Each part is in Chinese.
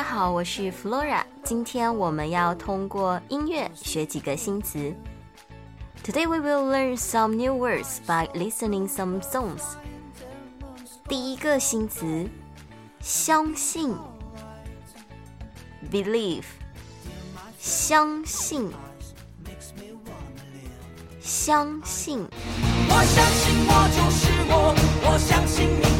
家好，我是 Flora。今天我们要通过音乐学几个新词。Today we will learn some new words by listening some songs. 第一个新词，相信，believe，相信，相信。我相信我就是我，我相信明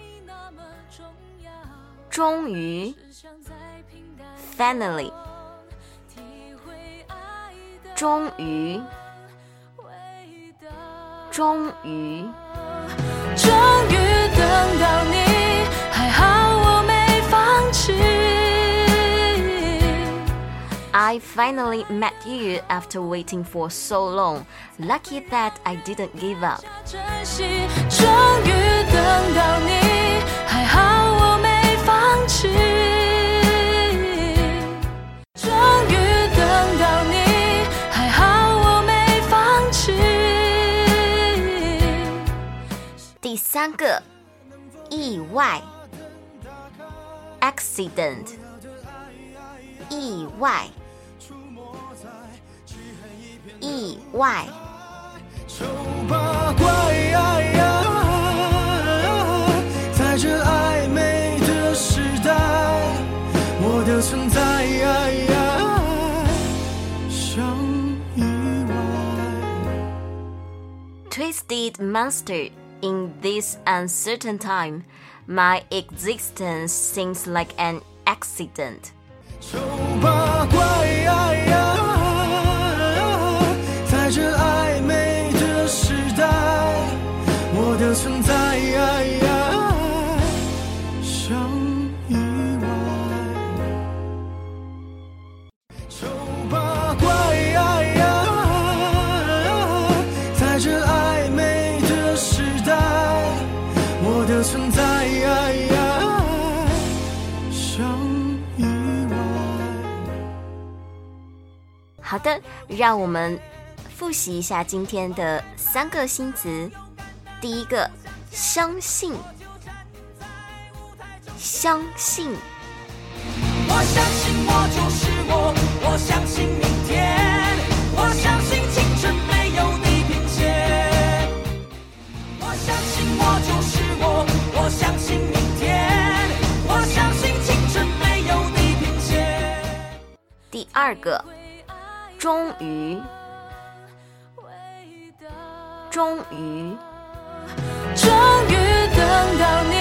终于，finally。终于，终于，终于等到你，还好我没放弃。I finally met you after waiting for so long. Lucky that I didn't give up. 终于等到你， 个，意外，accident，意外，意外。在这暧昧的时代，我的存在像意外。Twisted monster。In this uncertain time, my existence seems like an accident. 丑好的，让我们复习一下今天的三个新词。第一个，相信，相信。我相信我就是我，我相信明天，我相信青春没有地平线。我相信我就是我，我相信明天，我相信青春没有地平线。第二个。终于，终于，终于等到你，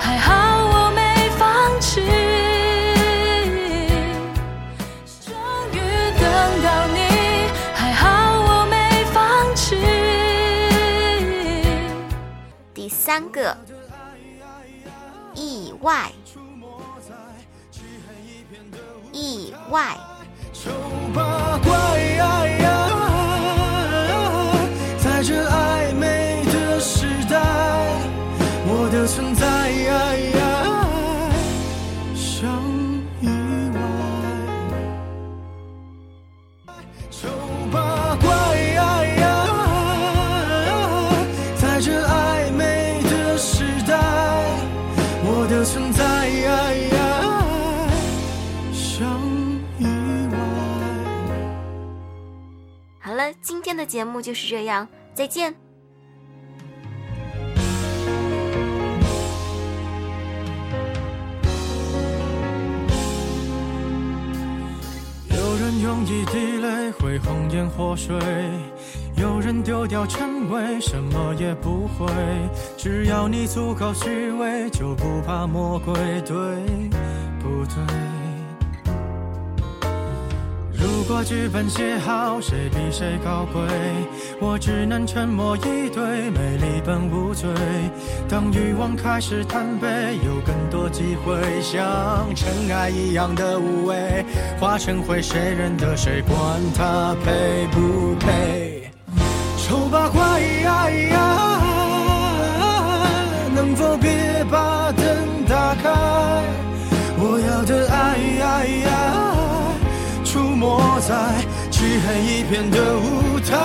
还好我没放弃。终于等到你，还好我没放弃。第三个，意外，意外。好了今天的节目就是这样，再见。有人用一滴泪会红颜祸水，有人丢掉称谓，什么也不会。只要你足够虚伪，就不怕魔鬼，对不对？如果剧本写好，谁比谁高贵？我只能沉默以对，美丽本无罪。当欲望开始贪杯，有更多机会，像尘埃一样的无畏，化成灰，谁认得谁？管他配不配？丑八怪，能否别把灯打开？我要的爱。出没在漆黑一片的舞台，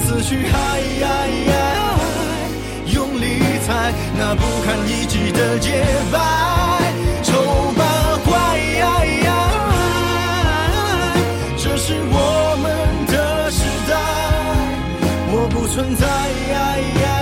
思绪嗨呀呀，用力踩那不堪一击的洁白，丑八怪呀，这是我们的时代，我不存在呀。